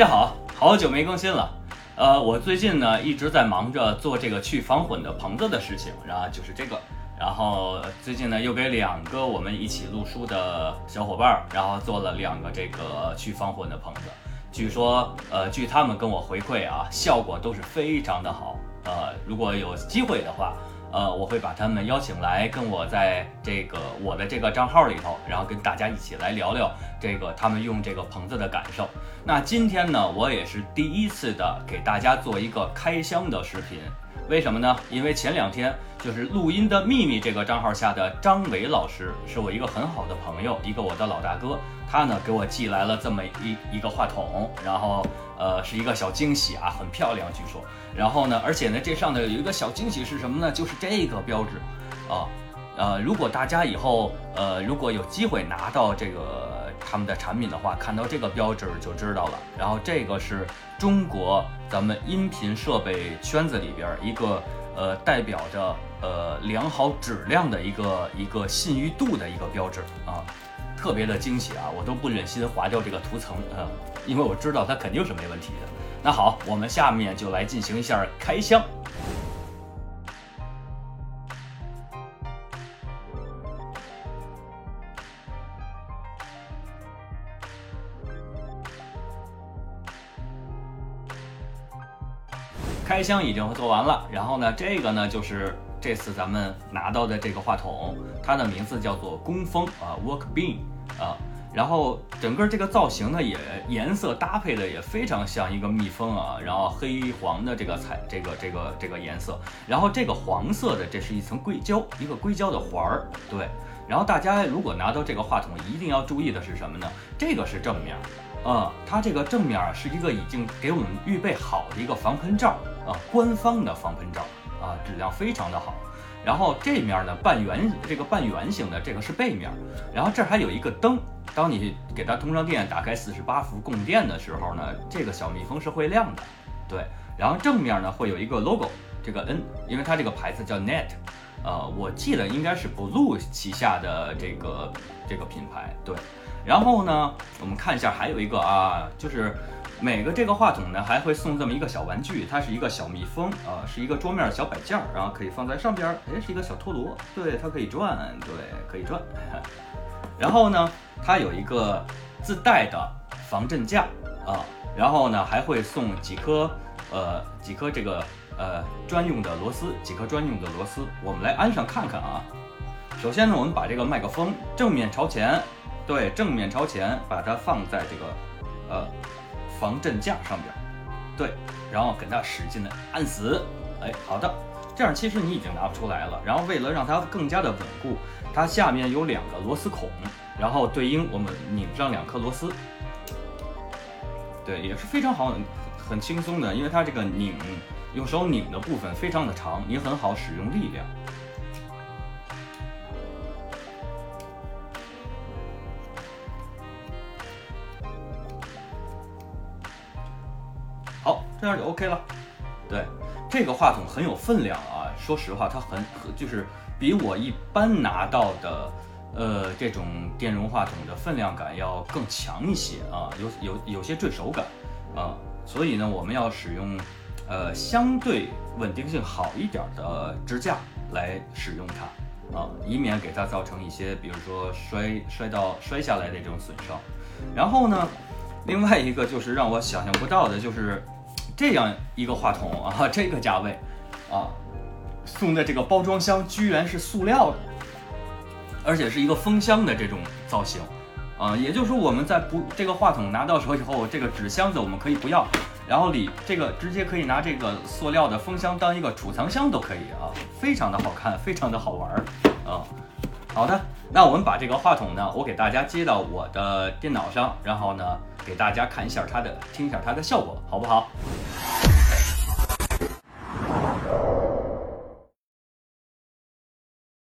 大家好，好久没更新了。呃，我最近呢一直在忙着做这个去防混的棚子的事情，然后就是这个，然后最近呢又给两个我们一起录书的小伙伴，然后做了两个这个去防混的棚子。据说，呃，据他们跟我回馈啊，效果都是非常的好。呃，如果有机会的话。呃，我会把他们邀请来，跟我在这个我的这个账号里头，然后跟大家一起来聊聊这个他们用这个棚子的感受。那今天呢，我也是第一次的给大家做一个开箱的视频，为什么呢？因为前两天就是录音的秘密这个账号下的张伟老师，是我一个很好的朋友，一个我的老大哥，他呢给我寄来了这么一一个话筒，然后。呃，是一个小惊喜啊，很漂亮，据说。然后呢，而且呢，这上头有一个小惊喜是什么呢？就是这个标志啊。呃，如果大家以后呃，如果有机会拿到这个他们的产品的话，看到这个标志就知道了。然后这个是中国咱们音频设备圈子里边一个呃，代表着呃良好质量的一个一个信誉度的一个标志啊。特别的惊喜啊，我都不忍心划掉这个涂层啊，因为我知道它肯定是没问题的。那好，我们下面就来进行一下开箱。开箱已经做完了，然后呢，这个呢就是这次咱们拿到的这个话筒，它的名字叫做工蜂啊，Work Bean。啊，然后整个这个造型呢，也颜色搭配的也非常像一个蜜蜂啊，然后黑黄的这个彩，这个这个这个颜色，然后这个黄色的，这是一层硅胶，一个硅胶的环儿，对。然后大家如果拿到这个话筒，一定要注意的是什么呢？这个是正面，啊，它这个正面是一个已经给我们预备好的一个防喷罩啊，官方的防喷罩啊，质量非常的好。然后这面呢，半圆这个半圆形的这个是背面，然后这还有一个灯，当你给它通上电，打开四十八伏供电的时候呢，这个小蜜蜂是会亮的，对。然后正面呢会有一个 logo，这个 N，因为它这个牌子叫 Net，呃，我记得应该是 Blue 旗下的这个这个品牌，对。然后呢，我们看一下还有一个啊，就是。每个这个话筒呢，还会送这么一个小玩具，它是一个小蜜蜂啊，是一个桌面小摆件儿，然后可以放在上边。哎，是一个小陀螺，对，它可以转，对，可以转。然后呢，它有一个自带的防震架啊，然后呢，还会送几颗呃几颗这个呃专用的螺丝，几颗专用的螺丝。我们来安上看看啊。首先呢，我们把这个麦克风正面朝前，对，正面朝前，把它放在这个呃。防震架上边，对，然后给它使劲的按死，哎，好的，这样其实你已经拿不出来了。然后为了让它更加的稳固，它下面有两个螺丝孔，然后对应我们拧上两颗螺丝，对，也是非常好，很轻松的，因为它这个拧用手拧的部分非常的长，你很好使用力量。好这样就 OK 了。对，这个话筒很有分量啊。说实话，它很就是比我一般拿到的，呃，这种电容话筒的分量感要更强一些啊，有有有些坠手感啊。所以呢，我们要使用呃相对稳定性好一点的支架来使用它啊，以免给它造成一些，比如说摔摔到摔下来的这种损伤。然后呢，另外一个就是让我想象不到的就是。这样一个话筒 啊，这个价位，啊，送的这个包装箱居然是塑料的，而且是一个封箱的这种造型，啊，也就是说我们在不这个话筒拿到手以后，这个纸箱子我们可以不要，然后里这个直接可以拿这个塑料的封箱当一个储藏箱都可以啊，非常的好看，非常的好玩儿啊。好的，那我们把这个话筒呢，我给大家接到我的电脑上，然后呢。给大家看一下它的，听一下它的效果，好不好？